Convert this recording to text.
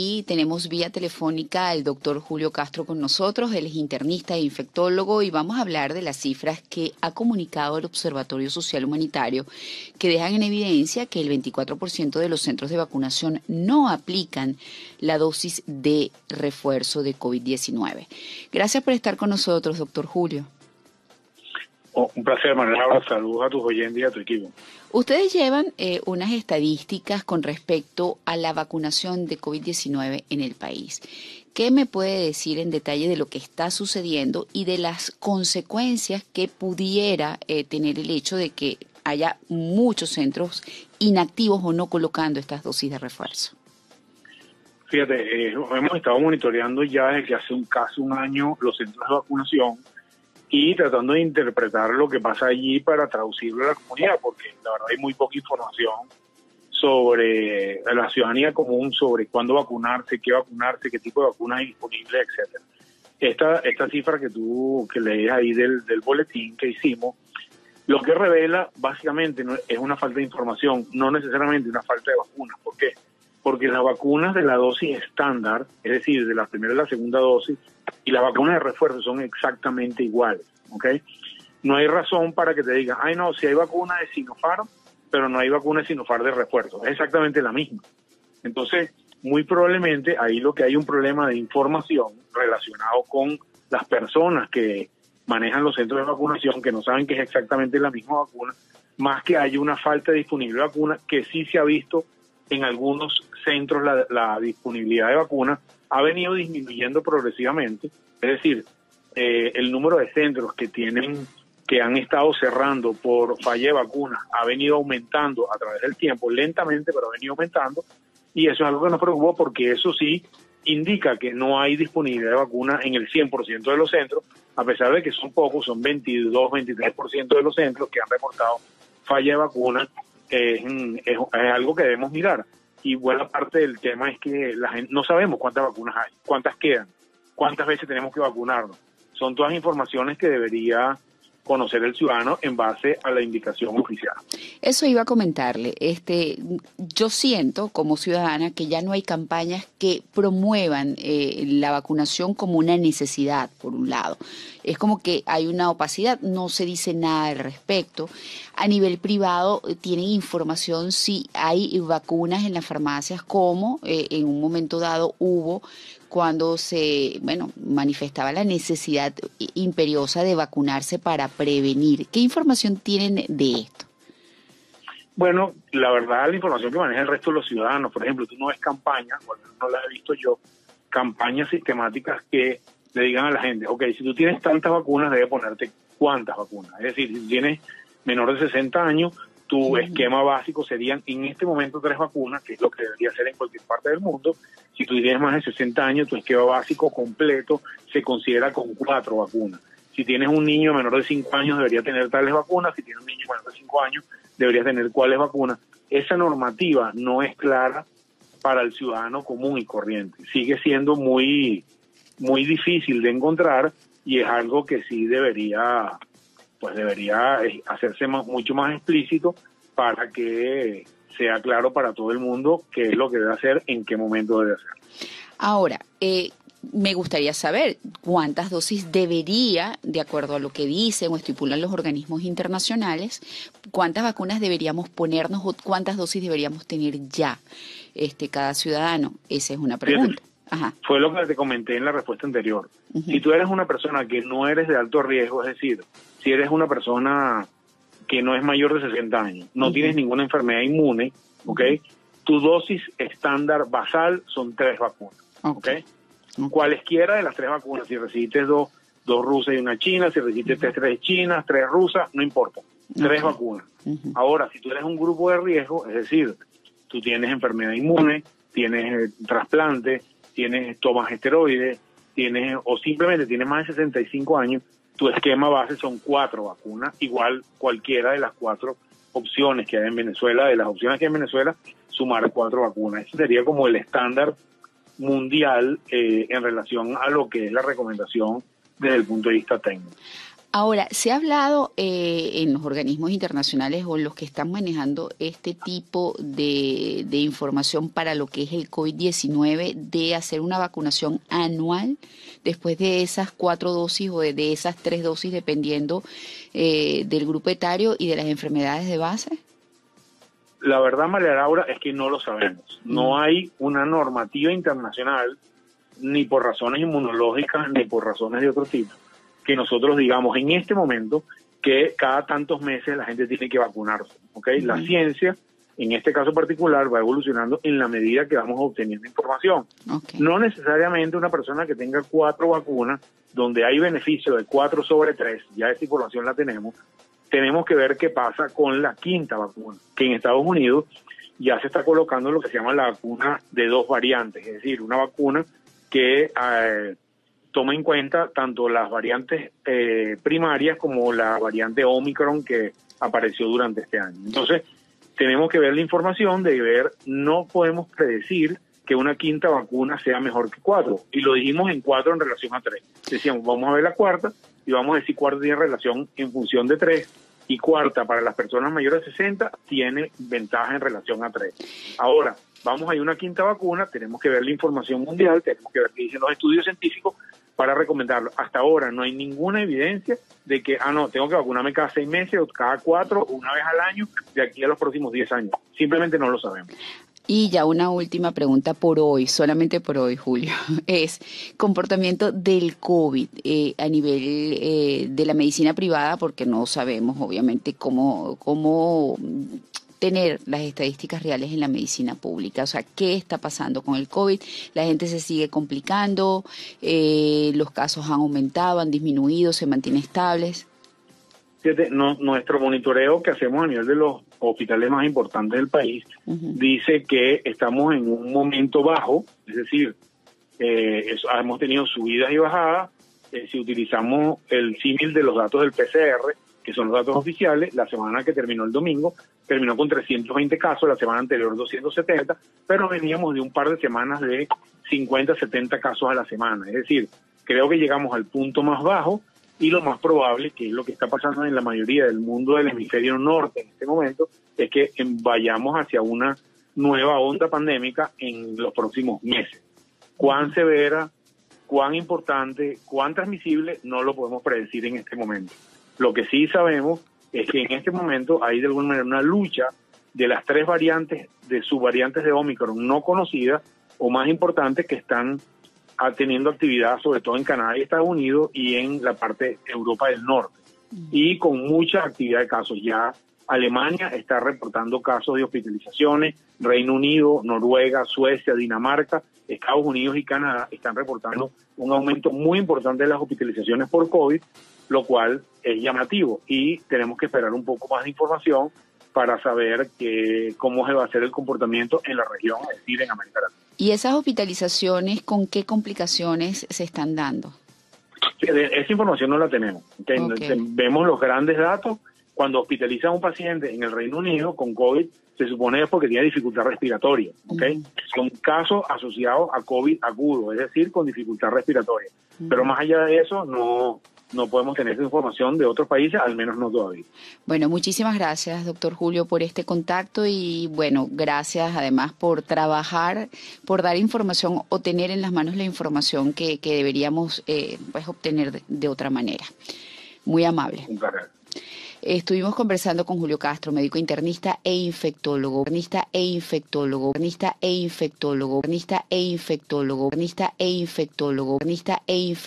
Y tenemos vía telefónica al doctor Julio Castro con nosotros. Él es internista e infectólogo y vamos a hablar de las cifras que ha comunicado el Observatorio Social Humanitario que dejan en evidencia que el 24% de los centros de vacunación no aplican la dosis de refuerzo de COVID-19. Gracias por estar con nosotros, doctor Julio. Oh, un placer, Manuela. Saludos a tus oyentes y a tu equipo. Ustedes llevan eh, unas estadísticas con respecto a la vacunación de COVID-19 en el país. ¿Qué me puede decir en detalle de lo que está sucediendo y de las consecuencias que pudiera eh, tener el hecho de que haya muchos centros inactivos o no colocando estas dosis de refuerzo? Fíjate, eh, hemos estado monitoreando ya desde hace un casi un año los centros de vacunación y tratando de interpretar lo que pasa allí para traducirlo a la comunidad, porque la verdad hay muy poca información sobre la ciudadanía común, sobre cuándo vacunarse, qué vacunarse, qué tipo de vacuna hay disponible, etcétera. Esta, esta cifra que tú que lees ahí del, del boletín que hicimos, lo que revela básicamente es una falta de información, no necesariamente una falta de vacunas. ¿Por qué? Porque las vacunas de la dosis estándar, es decir, de la primera y la segunda dosis, y las vacunas de refuerzo son exactamente iguales, ¿ok? No hay razón para que te digan, ay no, si hay vacuna de Sinopharm, pero no hay vacuna de Sinopharm de refuerzo, es exactamente la misma. Entonces, muy probablemente ahí lo que hay un problema de información relacionado con las personas que manejan los centros de vacunación, que no saben que es exactamente la misma vacuna, más que hay una falta de disponibilidad de vacuna, que sí se ha visto en algunos centros la, la disponibilidad de vacuna, ha venido disminuyendo progresivamente, es decir, eh, el número de centros que tienen que han estado cerrando por falla de vacunas ha venido aumentando a través del tiempo, lentamente, pero ha venido aumentando, y eso es algo que nos preocupa porque eso sí indica que no hay disponibilidad de vacuna en el 100% de los centros, a pesar de que son pocos, son 22, 23% de los centros que han reportado falla de vacuna, es, es algo que debemos mirar y buena parte del tema es que la gente, no sabemos cuántas vacunas hay, cuántas quedan, cuántas veces tenemos que vacunarnos. Son todas informaciones que debería conocer el ciudadano en base a la indicación oficial. Eso iba a comentarle. Este, yo siento como ciudadana que ya no hay campañas que promuevan eh, la vacunación como una necesidad, por un lado. Es como que hay una opacidad, no se dice nada al respecto. A nivel privado eh, tienen información si hay vacunas en las farmacias, como eh, en un momento dado hubo cuando se, bueno, manifestaba la necesidad imperiosa de vacunarse para prevenir. ¿Qué información tienen de esto? Bueno, la verdad, la información que maneja el resto de los ciudadanos, por ejemplo, tú no ves campañas, no la he visto yo, campañas sistemáticas que le digan a la gente, ok, si tú tienes tantas vacunas, debe ponerte cuántas vacunas. Es decir, si tienes menor de 60 años, tu esquema básico serían en este momento tres vacunas, que es lo que debería ser en cualquier parte del mundo. Si tú tienes más de 60 años, tu esquema básico completo se considera con cuatro vacunas. Si tienes un niño menor de 5 años, debería tener tales vacunas. Si tienes un niño menor de 5 años, debería tener cuáles vacunas. Esa normativa no es clara para el ciudadano común y corriente. Sigue siendo muy, muy difícil de encontrar y es algo que sí debería pues debería eh, hacerse mucho más explícito para que sea claro para todo el mundo qué es lo que debe hacer, en qué momento debe hacer. Ahora, eh, me gustaría saber cuántas dosis debería, de acuerdo a lo que dicen o estipulan los organismos internacionales, cuántas vacunas deberíamos ponernos o cuántas dosis deberíamos tener ya este, cada ciudadano. Esa es una pregunta. Fue lo que te comenté en la respuesta anterior. Si tú eres una persona que no eres de alto riesgo, es decir, si eres una persona que no es mayor de 60 años, no tienes ninguna enfermedad inmune, ¿ok? Tu dosis estándar basal son tres vacunas, ¿ok? Cualesquiera de las tres vacunas, si recibiste dos, dos rusas y una china, si recibiste tres, chinas, tres rusas, no importa, tres vacunas. Ahora, si tú eres un grupo de riesgo, es decir, tú tienes enfermedad inmune, tienes eh, trasplante, tienes, tomas esteroides, tienes, o simplemente tienes más de 65 años, tu esquema base son cuatro vacunas, igual cualquiera de las cuatro opciones que hay en Venezuela, de las opciones que hay en Venezuela, sumar cuatro vacunas. Ese sería como el estándar mundial eh, en relación a lo que es la recomendación desde el punto de vista técnico. Ahora, se ha hablado eh, en los organismos internacionales o los que están manejando este tipo de, de información para lo que es el COVID-19 de hacer una vacunación anual después de esas cuatro dosis o de, esas tres dosis dependiendo eh, del grupo etario y de las enfermedades de base. La verdad, María Laura, es que no lo sabemos. No mm. hay una normativa internacional, ni por razones inmunológicas, ni por razones de otro tipo, que nosotros digamos en este momento que cada tantos meses la gente tiene que vacunarse. ¿okay? La ciencia, en este caso particular, va evolucionando en la medida que vamos obteniendo información. No necesariamente una persona que tenga cuatro vacunas, donde hay beneficio de cuatro sobre tres, ya esta información la tenemos, tenemos que ver qué pasa con la quinta vacuna, que en Estados Unidos ya se está colocando lo que se llama la vacuna de dos variantes, es decir, una vacuna que eh, toma en cuenta tanto las variantes eh, primarias como la variante Omicron que apareció durante este año. Entonces, tenemos que ver la información de ver, no podemos predecir que una quinta vacuna sea mejor que cuatro. Y lo dijimos en cuatro en relación a tres. Decíamos, vamos a ver la cuarta y vamos a decir cuarta tiene relación en función de tres y cuarta para las personas mayores de 60 tiene ventaja en relación a tres. Ahora, vamos a ir a una quinta vacuna, tenemos que ver la información mundial, tenemos que ver qué dicen los estudios científicos para recomendarlo. Hasta ahora no hay ninguna evidencia de que, ah, no, tengo que vacunarme cada seis meses o cada cuatro una vez al año de aquí a los próximos diez años. Simplemente no lo sabemos. Y ya una última pregunta por hoy, solamente por hoy, Julio, es comportamiento del COVID eh, a nivel eh, de la medicina privada, porque no sabemos obviamente cómo, cómo tener las estadísticas reales en la medicina pública. O sea, ¿qué está pasando con el COVID? La gente se sigue complicando, eh, los casos han aumentado, han disminuido, se mantienen estables. nuestro monitoreo que hacemos a nivel de los hospitales más importantes del país, dice que estamos en un momento bajo, es decir, eh, hemos tenido subidas y bajadas. Eh, si utilizamos el símil de los datos del PCR, que son los datos oficiales, la semana que terminó el domingo, terminó con 320 casos, la semana anterior 270, pero veníamos de un par de semanas de 50, 70 casos a la semana. Es decir, creo que llegamos al punto más bajo y lo más probable, que es lo que está pasando en la mayoría del mundo del hemisferio norte en este momento, es que vayamos hacia una nueva onda pandémica en los próximos meses. Cuán severa, cuán importante, cuán transmisible, no lo podemos predecir en este momento. Lo que sí sabemos es que en este momento hay de alguna manera una lucha de las tres variantes, de subvariantes de Omicron no conocidas o más importantes que están teniendo actividad sobre todo en Canadá y Estados Unidos y en la parte Europa del Norte. Y con mucha actividad de casos. Ya Alemania está reportando casos de hospitalizaciones, Reino Unido, Noruega, Suecia, Dinamarca, Estados Unidos y Canadá están reportando un aumento muy importante de las hospitalizaciones por COVID, lo cual es llamativo y tenemos que esperar un poco más de información para saber que, cómo se va a hacer el comportamiento en la región, es decir, en América Latina. ¿Y esas hospitalizaciones con qué complicaciones se están dando? esa información no la tenemos. Vemos los grandes datos. Cuando hospitaliza a un paciente en el Reino Unido con COVID, se supone es porque tiene dificultad respiratoria. ¿okay? Son casos asociados a COVID agudo, es decir, con dificultad respiratoria. Pero más allá de eso, no, no podemos tener esa información de otros países, al menos no todavía. Bueno, muchísimas gracias, doctor Julio, por este contacto y bueno, gracias además por trabajar, por dar información o tener en las manos la información que, que deberíamos eh, pues, obtener de, otra manera. Muy amable. Estuvimos conversando con Julio Castro, médico internista e infectólogo, internista e infectólogo, internista e infectólogo, internista e infectólogo, internista e infectólogo, internista e infectólogo.